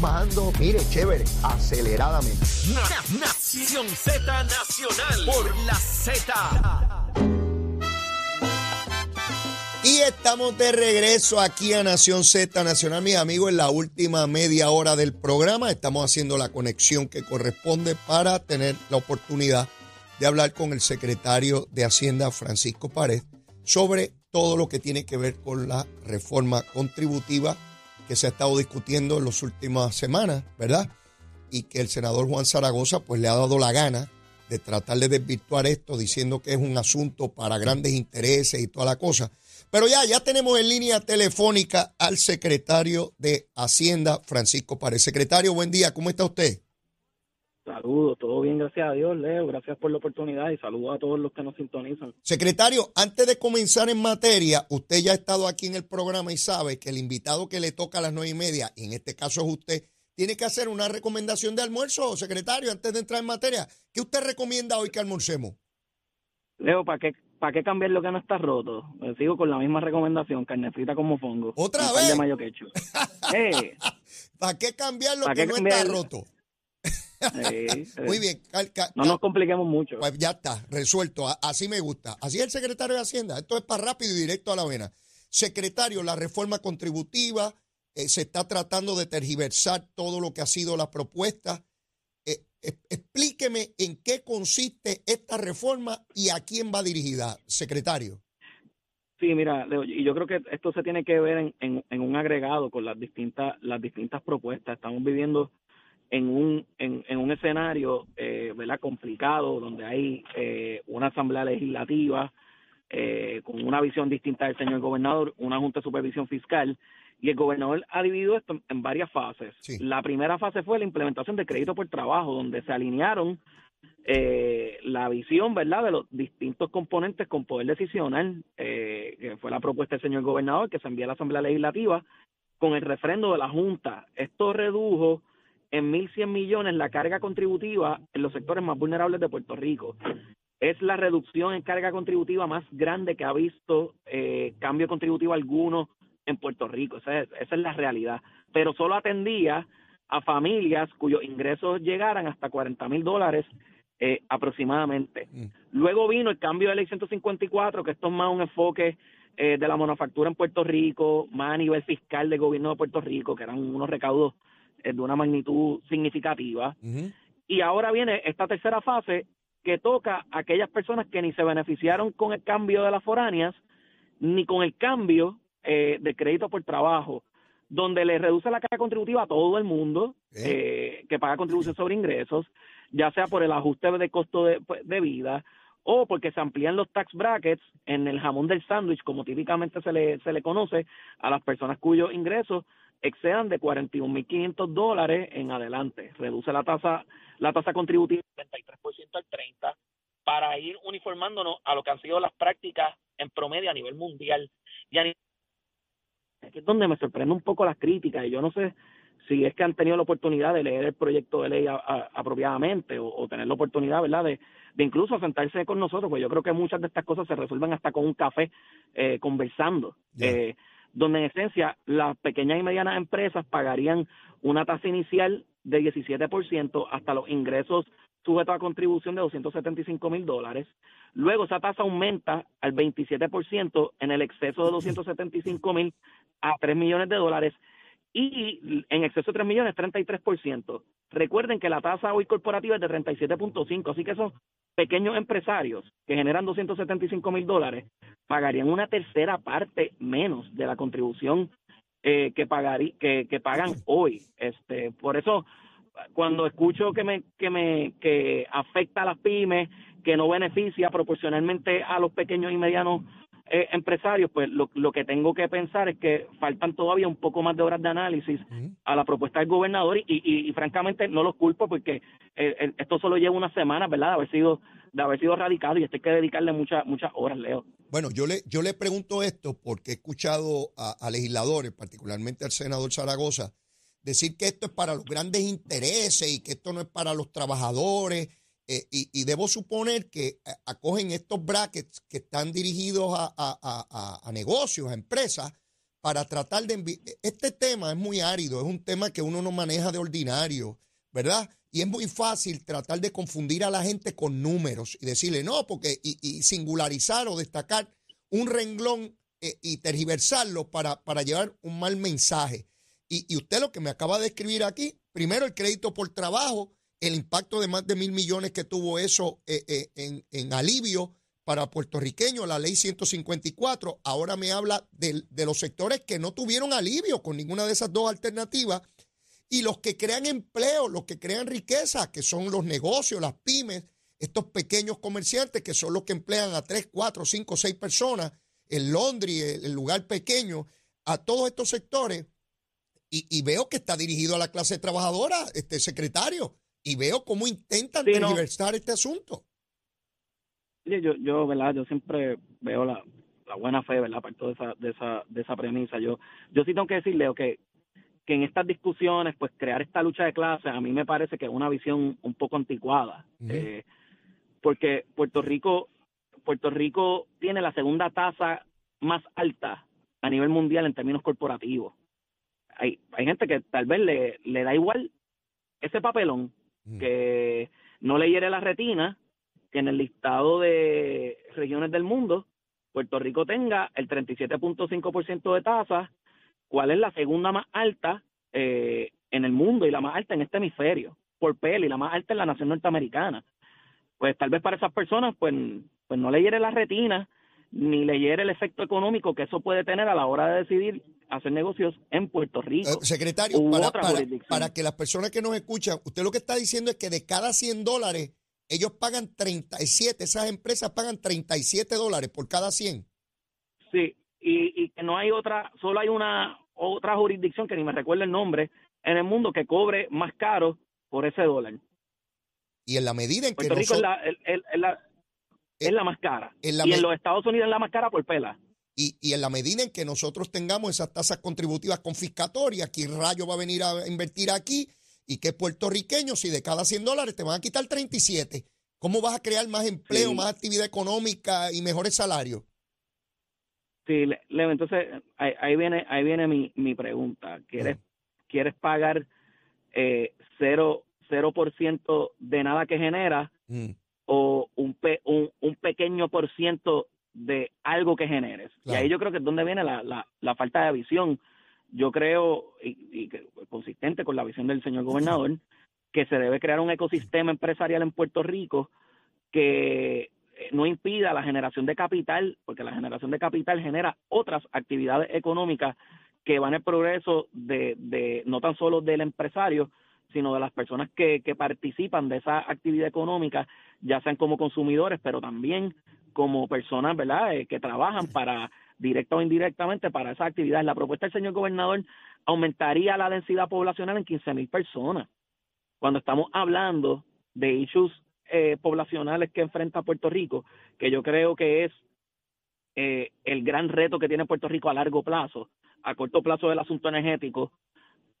bajando, mire, chévere, aceleradamente. Nación Z Nacional por la Z. Y estamos de regreso aquí a Nación Z Nacional, mis amigos, en la última media hora del programa. Estamos haciendo la conexión que corresponde para tener la oportunidad de hablar con el secretario de Hacienda, Francisco Pared, sobre todo lo que tiene que ver con la reforma contributiva que se ha estado discutiendo en las últimas semanas, ¿verdad? Y que el senador Juan Zaragoza pues le ha dado la gana de tratar de desvirtuar esto diciendo que es un asunto para grandes intereses y toda la cosa. Pero ya, ya tenemos en línea telefónica al secretario de Hacienda, Francisco Pared. Secretario, buen día, ¿cómo está usted? Saludos, todo bien, gracias a Dios, Leo. Gracias por la oportunidad y saludos a todos los que nos sintonizan. Secretario, antes de comenzar en materia, usted ya ha estado aquí en el programa y sabe que el invitado que le toca a las nueve y media, y en este caso es usted, tiene que hacer una recomendación de almuerzo, secretario, antes de entrar en materia. ¿Qué usted recomienda hoy que almorcemos? Leo, ¿para qué, para qué cambiar lo que no está roto? Me sigo con la misma recomendación, carnecita como fongo. ¿Otra vez? de mayo. Eh, ¿Para qué cambiar lo ¿Para que no cambiar? está roto? Muy bien, cal- No nos compliquemos mucho. Pues ya está, resuelto. Así me gusta. Así es el secretario de Hacienda. Esto es para rápido y directo a la vena. Secretario, la reforma contributiva eh, se está tratando de tergiversar todo lo que ha sido la propuesta. Eh, eh, explíqueme en qué consiste esta reforma y a quién va dirigida, secretario. Sí, mira, Leo, y yo creo que esto se tiene que ver en, en, en un agregado con las distintas las distintas propuestas. Estamos viviendo en un en, en un escenario, eh, ¿verdad? Complicado, donde hay eh, una asamblea legislativa eh, con una visión distinta del señor gobernador, una junta de supervisión fiscal y el gobernador ha dividido esto en- en varias fases. Sí. La primera fase fue la implementación de crédito por trabajo, donde se alinearon eh, la visión, ¿verdad?, de los distintos componentes con poder decisional, eh, que fue la propuesta del señor gobernador, que se envía a la Asamblea Legislativa, con el refrendo de la Junta. Esto redujo en 1.100 millones la carga contributiva en los sectores más vulnerables de Puerto Rico. Es la reducción en carga contributiva más grande que ha visto eh, cambio contributivo alguno en Puerto Rico. Esa es, esa es la realidad. Pero solo atendía a familias cuyos ingresos llegaran hasta 40 mil dólares eh, aproximadamente. Mm. Luego vino el cambio de ley 154, que esto es más un enfoque eh, de la manufactura en Puerto Rico, más a nivel fiscal del gobierno de Puerto Rico, que eran unos recaudos eh, de una magnitud significativa. Y ahora viene esta tercera fase que toca a aquellas personas que ni se beneficiaron con el cambio de las foráneas, ni con el cambio eh, de crédito por trabajo, donde le reduce la carga contributiva a todo el mundo eh, que paga contribución sobre ingresos, ya sea por el ajuste de costo de, pues, de vida o porque se amplían los tax brackets en el jamón del sándwich, como típicamente se le, se le conoce a las personas cuyos ingresos excedan de 41.500 dólares en adelante. Reduce la tasa la tasa contributiva del 33% al 30% para ir uniformándonos a lo que han sido las prácticas en promedio a nivel mundial. Y a nivel aquí es donde me sorprende un poco las críticas y yo no sé si es que han tenido la oportunidad de leer el proyecto de ley a- a- apropiadamente o, o tener la oportunidad, ¿verdad?, de, de incluso sentarse con nosotros, pues yo creo que muchas de estas cosas se resuelven hasta con un café eh, conversando, Ya. eh, donde en esencia las pequeñas y medianas empresas pagarían una tasa inicial de 17% hasta los ingresos sujetos a contribución de 275 mil dólares. Luego esa tasa aumenta al 27% en el exceso de 275 mil a 3 millones de dólares y en exceso de 3 millones 33%. Recuerden que la tasa hoy corporativa es de 37.5, así que esos pequeños empresarios que generan 275 mil dólares pagarían una tercera parte menos de la contribución eh, que pagarí, que, que pagan hoy. Este, por eso cuando escucho que me que me que afecta a las pymes, que no beneficia proporcionalmente a los pequeños y medianos eh, empresarios, pues lo, lo que tengo que pensar es que faltan todavía un poco más de horas de análisis a la propuesta del gobernador y, y, y francamente no los culpo porque eh, eh, esto solo lleva una semana, ¿verdad? De haber sido de haber sido radicado y esto hay que dedicarle muchas muchas horas, Leo. Bueno, yo le, yo le pregunto esto porque he escuchado a, a legisladores, particularmente al senador Zaragoza, decir que esto es para los grandes intereses y que esto no es para los trabajadores. Eh, y, debo suponer que eh, acogen estos brackets que están dirigidos a, a- a- negocios, a empresas, para tratar de... envi- Este tema es muy árido, es un tema que uno no maneja de ordinario, ¿verdad? Y es muy fácil tratar de confundir a la gente con números y decirle, no, porque... Y, y singularizar o destacar un renglón eh, y tergiversarlo para, para llevar un mal mensaje. Y usted lo que me acaba de escribir aquí, primero el crédito por trabajo, el impacto de más de mil millones que tuvo eso eh, eh, en, en alivio para puertorriqueños, la ley 154, ahora me habla de, los sectores que no tuvieron alivio con ninguna de esas dos alternativas y los que crean empleo, los que crean riqueza, que son los negocios, las pymes, estos pequeños comerciantes que son los que emplean a 3, 4, 5, 6 personas, el Londres, el, lugar pequeño, a todos estos sectores, y veo que está dirigido a la clase trabajadora, este secretario, y veo cómo intentan Sí, no. este asunto. Yo, yo, ¿verdad? Yo siempre veo la, la buena fe, ¿verdad? Parto de esa, de esa, de esa premisa. Yo, yo sí tengo que decirle, que, que en estas discusiones, pues crear esta lucha de clases, a mí me parece que es una visión un poco anticuada. Eh, porque Puerto Rico, Puerto Rico tiene la segunda tasa más alta a nivel mundial en términos corporativos. Hay, hay gente que tal vez le, le da igual ese papelón Que no le hiere la retina que en el listado de regiones del mundo Puerto Rico tenga el 37.5% de tasa, cuál es la segunda más alta eh, en el mundo y la más alta en este hemisferio, por peli, la más alta en la nación norteamericana. Pues tal vez para esas personas, pues, pues no le hiere la retina, ni le hiere el efecto económico que eso puede tener a la hora de decidir hacer negocios en Puerto Rico. Eh, secretario, u para, otra para- jurisdicción. para que las personas que nos escuchan, usted lo que está diciendo es que de cada 100 dólares, ellos pagan 37, esas empresas pagan 37 dólares por cada 100. Sí, y, y que no hay otra, solo hay una otra jurisdicción que ni me recuerdo el nombre en el mundo que cobre más caro por ese dólar. Y en la medida en que Puerto Rico es la, el- la, es la más cara. en la y en los Estados Unidos es la más cara por pela. y, y en la medida en que nosotros tengamos esas tasas contributivas confiscatorias, ¿quién rayo va a venir a invertir aquí? Y que puertorriqueño, si de cada 100 dólares te van a quitar 37, ¿cómo vas a crear más empleo, Sí. más actividad económica y mejores salarios? Sí, Le- Leo, entonces ahí, ahí viene ahí viene mi, mi pregunta. ¿Quieres quieres pagar eh, cero cero por ciento de nada que genera Mm, o un, pe- un, un pequeño por ciento de algo que generes. Claro. Y ahí yo creo que es donde viene la, la, la falta de visión. Yo creo, y, y consistente con la visión del señor gobernador, que se debe crear un ecosistema empresarial en Puerto Rico que eh, no impida la generación de capital, porque la generación de capital genera otras actividades económicas que van en progreso de, de no tan solo del empresario, sino de las personas que, que participan de esa actividad económica, ya sean como consumidores, pero también como personas, ¿verdad?, Eh, que trabajan para, directa o indirectamente, para esa actividad. La propuesta del señor gobernador aumentaría la densidad poblacional en 15 mil personas. Cuando estamos hablando de issues eh, poblacionales que enfrenta Puerto Rico, que yo creo que es eh, el gran reto que tiene Puerto Rico a largo plazo, a corto plazo el asunto energético,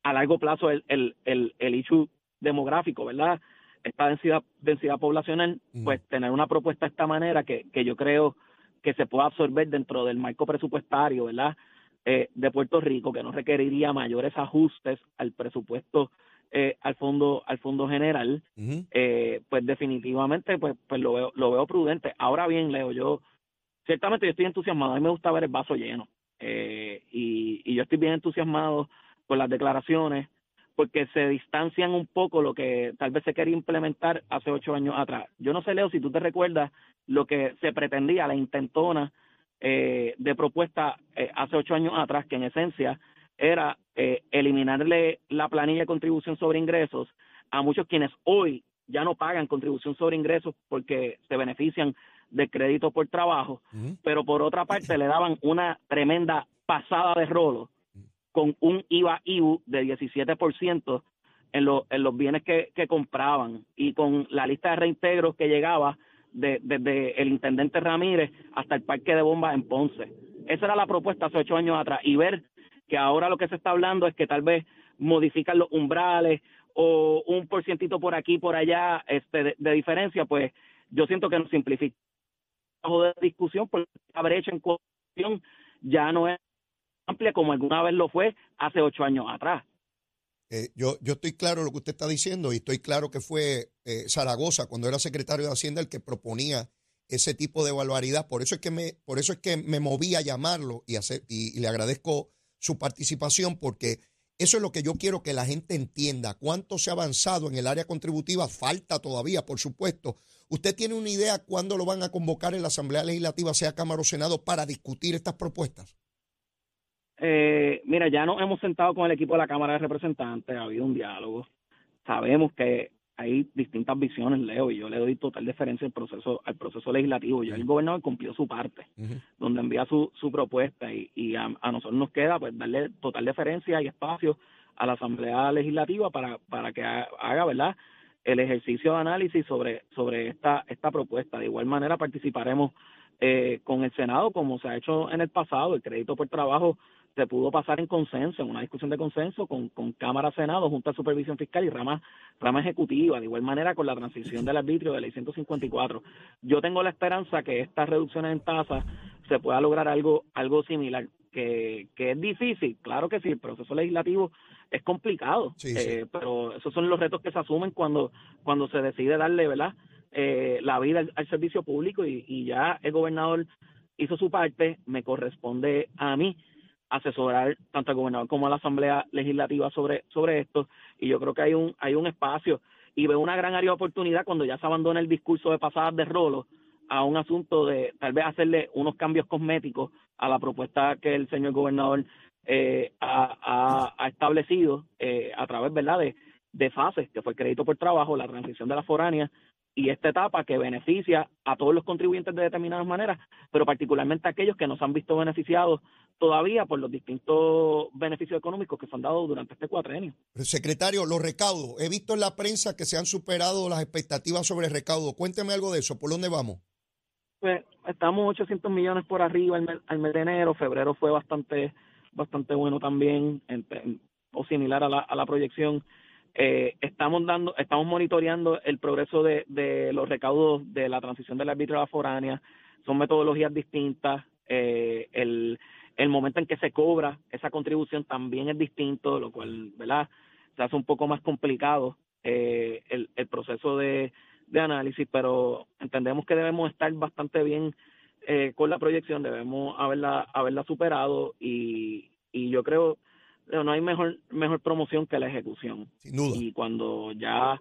a largo plazo el, el, el, el issue demográfico, ¿verdad? Esta densidad, densidad poblacional, pues tener una propuesta de esta manera que, que yo creo que se pueda absorber dentro del marco presupuestario, ¿verdad? Eh, de Puerto Rico, que no requeriría mayores ajustes al presupuesto, eh, al fondo, al fondo general, eh, pues definitivamente pues, pues lo veo, lo veo prudente. Ahora bien, Leo, yo ciertamente yo estoy entusiasmado, a mí me gusta ver el vaso lleno eh, y, y yo estoy bien entusiasmado con las declaraciones porque se distancian un poco lo que tal vez se quería implementar hace ocho años atrás. Yo no sé, Leo, si tú te recuerdas lo que se pretendía, la intentona eh, de propuesta eh, hace ocho años atrás, que en esencia era eh, eliminarle la planilla de contribución sobre ingresos a muchos quienes hoy ya no pagan contribución sobre ingresos porque se benefician del crédito por trabajo, pero por otra parte le daban una tremenda pasada de rolo con un IVA-IBU de 17% en, lo- en los bienes que, que compraban. Y con la lista de reintegros que llegaba de- desde el intendente Ramírez hasta el parque de bombas en Ponce. Esa era la propuesta hace ocho años atrás. Y ver que ahora lo que se está hablando es que tal vez modifican los umbrales o un porcientito por aquí por allá este de, diferencia, pues yo siento que nos simplifica. De discusión porque la brecha en cuestión ya no es amplia como alguna vez lo fue hace ocho años atrás. Eh, yo, yo estoy claro lo que usted está diciendo y estoy claro que fue eh, Zaragoza cuando era secretario de Hacienda el que proponía ese tipo de barbaridad. Por eso es que me, por eso es que me moví a llamarlo y, hacer, y, le agradezco su participación porque eso es lo que yo quiero que la gente entienda. Cuánto se ha avanzado en el área contributiva, falta todavía, por supuesto. ¿Usted tiene una idea cuándo lo van a convocar en la Asamblea Legislativa, sea Cámara o Senado, para discutir estas propuestas? Eh, mira, ya nos hemos sentado con el equipo de la Cámara de Representantes, ha habido un diálogo. Sabemos que hay distintas visiones, Leo, y yo le doy total deferencia al proceso, al proceso legislativo. Ya el gobernador cumplió su parte, donde envía su, su propuesta, y, y a, nosotros nos queda pues darle total deferencia y espacio a la Asamblea Legislativa para, para que haga, ¿verdad?, el ejercicio de análisis sobre, sobre esta, esta propuesta. De igual manera participaremos eh, con el Senado, como se ha hecho en el pasado, el crédito por trabajo se pudo pasar en consenso, en una discusión de consenso con, con Cámara, Senado, Junta de Supervisión Fiscal y rama, rama ejecutiva, de igual manera con la transición del arbitrio de ley 154. Yo tengo la esperanza que estas reducciones en tasas se pueda lograr algo, algo similar, que, que es difícil, claro que sí, el proceso legislativo es complicado, eh, pero esos son los retos que se asumen cuando, cuando se decide darle, ¿verdad? Eh, la vida al, servicio público y, y ya el gobernador hizo su parte, me corresponde a mí asesorar tanto al gobernador como a la Asamblea Legislativa sobre, sobre esto y yo creo que hay un, hay un espacio y veo una gran área de oportunidad cuando ya se abandona el discurso de pasadas de rolo a un asunto de tal vez hacerle unos cambios cosméticos a la propuesta que el señor gobernador eh, ha, ha, establecido eh, a través ¿verdad? De, de fases, que fue el crédito por trabajo, la transición de la foránea y esta etapa que beneficia a todos los contribuyentes de determinadas maneras, pero particularmente a aquellos que nos han visto beneficiados todavía por los distintos beneficios económicos que se han dado durante este cuatrenio. Secretario, los recaudos. He visto en la prensa que se han superado las expectativas sobre el recaudo. Cuénteme algo de eso. ¿Por dónde vamos? Pues estamos 800 millones por arriba al mes, de enero. Febrero fue bastante bastante bueno también o similar a la, a la proyección. Eh, estamos dando, estamos monitoreando el progreso de, de, los recaudos de la transición del árbitro a la foránea. Son metodologías distintas. Eh, el, el momento en que se cobra esa contribución también es distinto, lo cual, ¿verdad? Se hace un poco más complicado eh, el, el proceso de, de análisis, pero entendemos que debemos estar bastante bien eh, con la proyección, debemos haberla, haberla superado y, y yo creo no hay mejor mejor promoción que la ejecución. Y cuando ya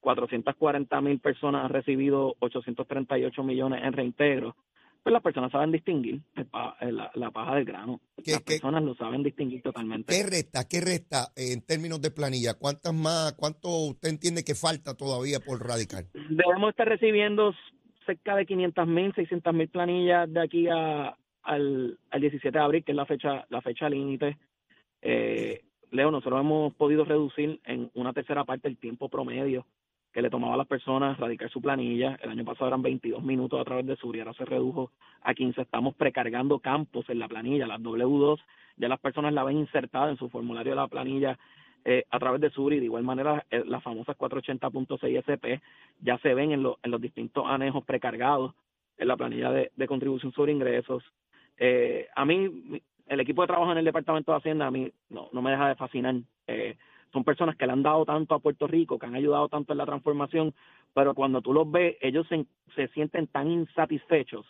440 mil personas han recibido 838 millones en reintegro, pues las personas saben distinguir la, paja del grano. las personas lo saben distinguir totalmente. ¿Qué resta? ¿Qué resta en términos de planilla? ¿Cuántas más? ¿Cuánto usted entiende que falta todavía por radical? Debemos estar recibiendo cerca de 500 mil, 600 mil planillas de aquí a, al, al 17 de abril, que es la fecha la fecha límite. Eh, Leo, nosotros hemos podido reducir en una tercera parte el tiempo promedio que le tomaba a las personas radicar su planilla. El año pasado eran 22 minutos a través de Suri, ahora se redujo a 15. Estamos precargando campos en la planilla, las W2, ya las personas la ven insertada en su formulario de la planilla eh, a través de Suri. De igual manera, eh, las famosas 480.6 SP ya se ven en, los distintos anejos precargados en la planilla de, contribución sobre ingresos. Eh, a mí, el equipo de trabajo en el Departamento de Hacienda a mí no, no me deja de fascinar. Son personas que le han dado tanto a Puerto Rico, que han ayudado tanto en la transformación, pero cuando tú los ves, ellos se, se sienten tan insatisfechos,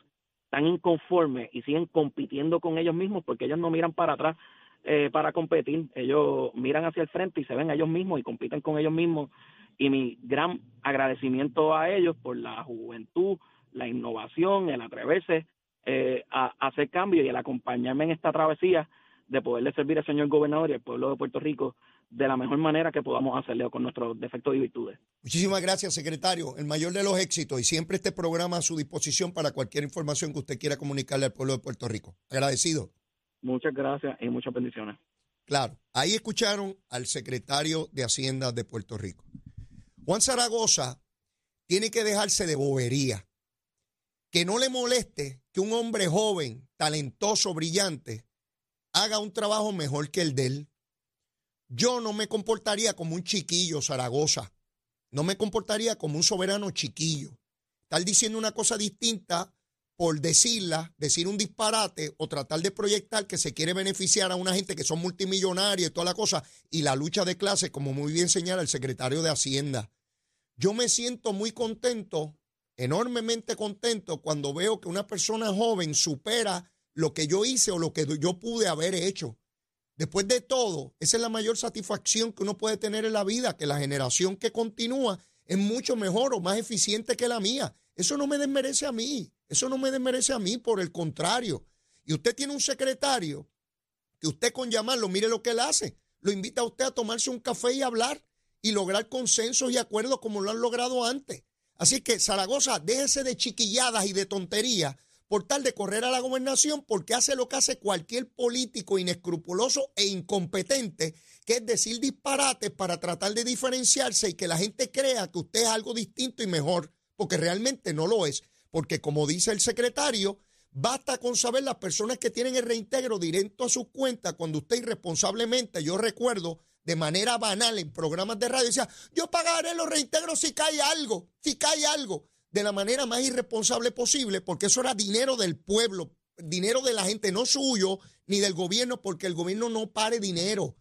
tan inconformes y siguen compitiendo con ellos mismos porque ellos no miran para atrás eh, para competir, ellos miran hacia el frente y se ven a ellos mismos y compiten con ellos mismos. Y mi gran agradecimiento a ellos por la juventud, la innovación, el atreverse eh, a, hacer cambio y el acompañarme en esta travesía de poderle servir al señor gobernador y al pueblo de Puerto Rico de la mejor manera que podamos hacerlo con nuestros defectos y virtudes. Muchísimas gracias, secretario. El mayor de los éxitos y siempre este programa a su disposición para cualquier información que usted quiera comunicarle al pueblo de Puerto Rico. Agradecido. Muchas gracias y muchas bendiciones. Claro, ahí escucharon al secretario de Hacienda de Puerto Rico. Juan Zaragoza tiene que dejarse de bobería que no le moleste que un hombre joven, talentoso, brillante, haga un trabajo mejor que el de él. Yo no me comportaría como un chiquillo Zaragoza, no me comportaría como un soberano chiquillo. Estar diciendo una cosa distinta por decirla, decir un disparate o tratar de proyectar que se quiere beneficiar a una gente que son multimillonarios y toda la cosa, y la lucha de clase, como muy bien señala el secretario de Hacienda. Yo me siento muy contento, enormemente contento, cuando veo que una persona joven supera lo que yo hice o lo que yo pude haber hecho. Después de todo, esa es la mayor satisfacción que uno puede tener en la vida, que la generación que continúa es mucho mejor o más eficiente que la mía. Eso no me desmerece a mí, eso no me desmerece a mí, por el contrario. Y usted tiene un secretario que usted con llamarlo, mire lo que él hace, lo invita a usted a tomarse un café y hablar y lograr consensos y acuerdos como lo han logrado antes. Así que Zaragoza, déjese de chiquilladas y de tonterías por tal de correr a la gobernación porque hace lo que hace cualquier político inescrupuloso e incompetente, que es decir disparates para tratar de diferenciarse y que la gente crea que usted es algo distinto y mejor, porque realmente no lo es. Porque como dice el secretario, basta con saber las personas que tienen el reintegro directo a sus cuentas cuando usted irresponsablemente, yo recuerdo, de manera banal en programas de radio, decía, yo pagaré los reintegros si cae algo, si cae algo de la manera más irresponsable posible, porque eso era dinero del pueblo, dinero de la gente, no suyo ni del gobierno, porque el gobierno no pare dinero.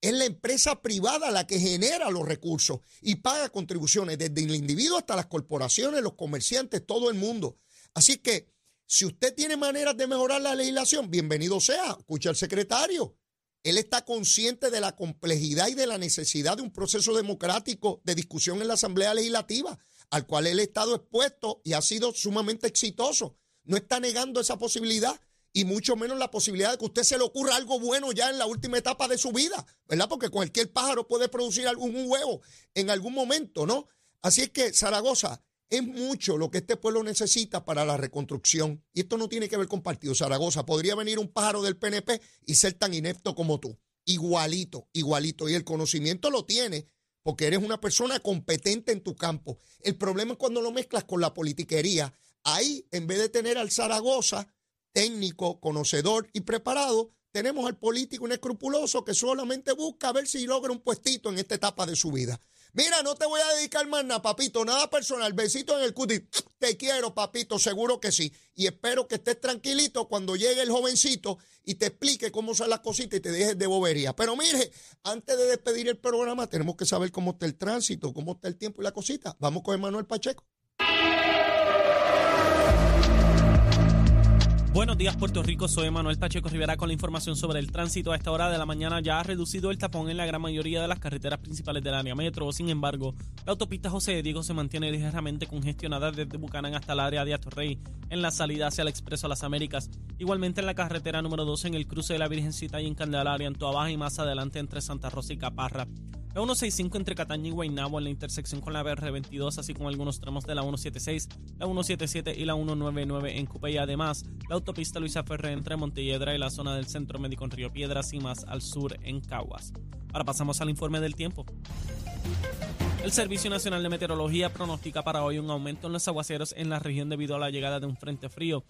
Es la empresa privada la que genera los recursos y paga contribuciones, desde el individuo hasta las corporaciones, los comerciantes, todo el mundo. Así que, si usted tiene maneras de mejorar la legislación, bienvenido sea, escucha al secretario. Él está consciente de la complejidad y de la necesidad de un proceso democrático de discusión en la Asamblea Legislativa al cual él ha estado expuesto y ha sido sumamente exitoso. No está negando esa posibilidad y mucho menos la posibilidad de que usted se le ocurra algo bueno ya en la última etapa de su vida, ¿verdad? Porque cualquier pájaro puede producir algún huevo en algún momento, ¿no? Así es que Zaragoza es mucho lo que este pueblo necesita para la reconstrucción. Y esto no tiene que ver con partido. Zaragoza podría venir un pájaro del PNP y ser tan inepto como tú. Igualito, igualito. Y el conocimiento lo tiene porque eres una persona competente en tu campo. El problema es cuando lo mezclas con la politiquería. Ahí, en vez de tener al Zaragoza, técnico, conocedor y preparado, tenemos al político inescrupuloso que solamente busca ver si logra un puestito en esta etapa de su vida. Mira, no te voy a dedicar más nada, papito, nada personal. Besito en el cutis. Te quiero, papito, seguro que sí. Y espero que estés tranquilito cuando llegue el jovencito y te explique cómo son las cositas y te dejes de bobería. Pero mire, antes de despedir el programa, tenemos que saber cómo está el tránsito, cómo está el tiempo y la cosita. Vamos con Emanuel Pacheco. Buenos días Puerto Rico, soy Manuel Pacheco Rivera con la información sobre el tránsito. A esta hora de la mañana ya ha reducido el tapón en la gran mayoría de las carreteras principales del área metro. Sin embargo, la autopista José de Diego se mantiene ligeramente congestionada desde Bucanán hasta el área de Atorrey en la salida hacia el Expreso a las Américas. Igualmente en la carretera número 2 en el cruce de la Virgencita y en Candelaria, en Toa y más adelante entre Santa Rosa y Caparra. La 165 entre Cataña y Guaynabo en la intersección con la BR22, así como algunos tramos de la 176, la 177 y la 199 en Cupe y además la autopista Luisa Ferré entre Montelledra y la zona del Centro Médico en Río Piedras y más al sur en Caguas. Ahora pasamos al informe del tiempo. El Servicio Nacional de Meteorología pronostica para hoy un aumento en los aguaceros en la región debido a la llegada de un frente frío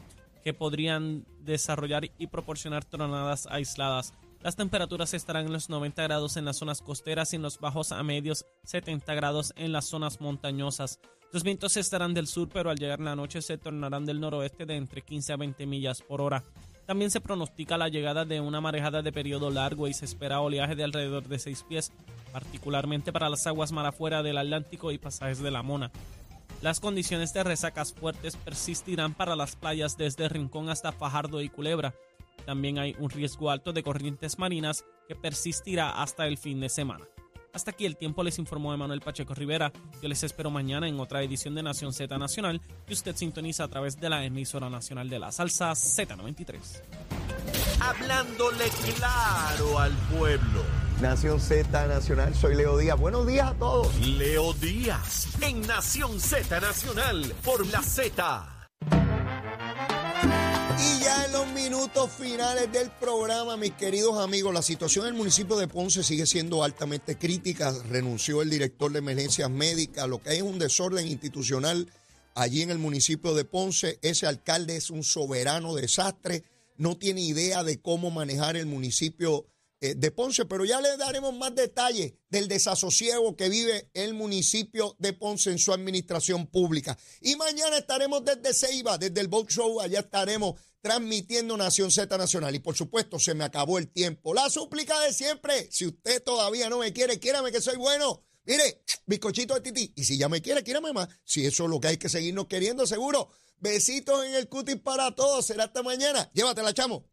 que podrían desarrollar y proporcionar tronadas aisladas. Las temperaturas estarán en los 90 grados en las zonas costeras y en los bajos a medios 70 grados en las zonas montañosas. Los vientos estarán del sur, pero al llegar la noche se tornarán del noroeste de entre 15 a 20 millas por hora. También se pronostica la llegada de una marejada de periodo largo y se espera oleaje de alrededor de 6 pies, particularmente para las aguas mar afuera del Atlántico y pasajes de la Mona. Las condiciones de resacas fuertes persistirán para las playas desde Rincón hasta Fajardo y Culebra. También hay un riesgo alto de corrientes marinas que persistirá hasta el fin de semana. Hasta aquí el tiempo les informó Emanuel Pacheco Rivera. Yo les espero mañana en otra edición de Nación Z Nacional que usted sintoniza a través de la emisora nacional de la salsa Z93. Hablándole claro al pueblo. Nación Z Nacional, soy Leo Díaz. Buenos días a todos. Leo Díaz en Nación Z Nacional por la Z. Y ya en los minutos finales del programa, mis queridos amigos, la situación en el municipio de Ponce sigue siendo altamente crítica. Renunció el director de emergencias médicas. Lo que hay es un desorden institucional allí en el municipio de Ponce. Ese alcalde es un soberano desastre. No tiene idea de cómo manejar el municipio eh, de Ponce, pero ya le daremos más detalles del desasosiego que vive el municipio de Ponce en su administración pública. Y mañana estaremos desde Ceiba, desde el Boat Show, allá estaremos transmitiendo Nación Z Nacional. Y por supuesto, se me acabó el tiempo. La súplica de siempre, si usted todavía no me quiere, quiérame que soy bueno. Mire, bizcochito de tití. Y si ya me quiere, quiérame más. Si eso es lo que hay que seguirnos queriendo, seguro. Besitos en el cutis para todos. Será hasta mañana. Llévatela, chamo.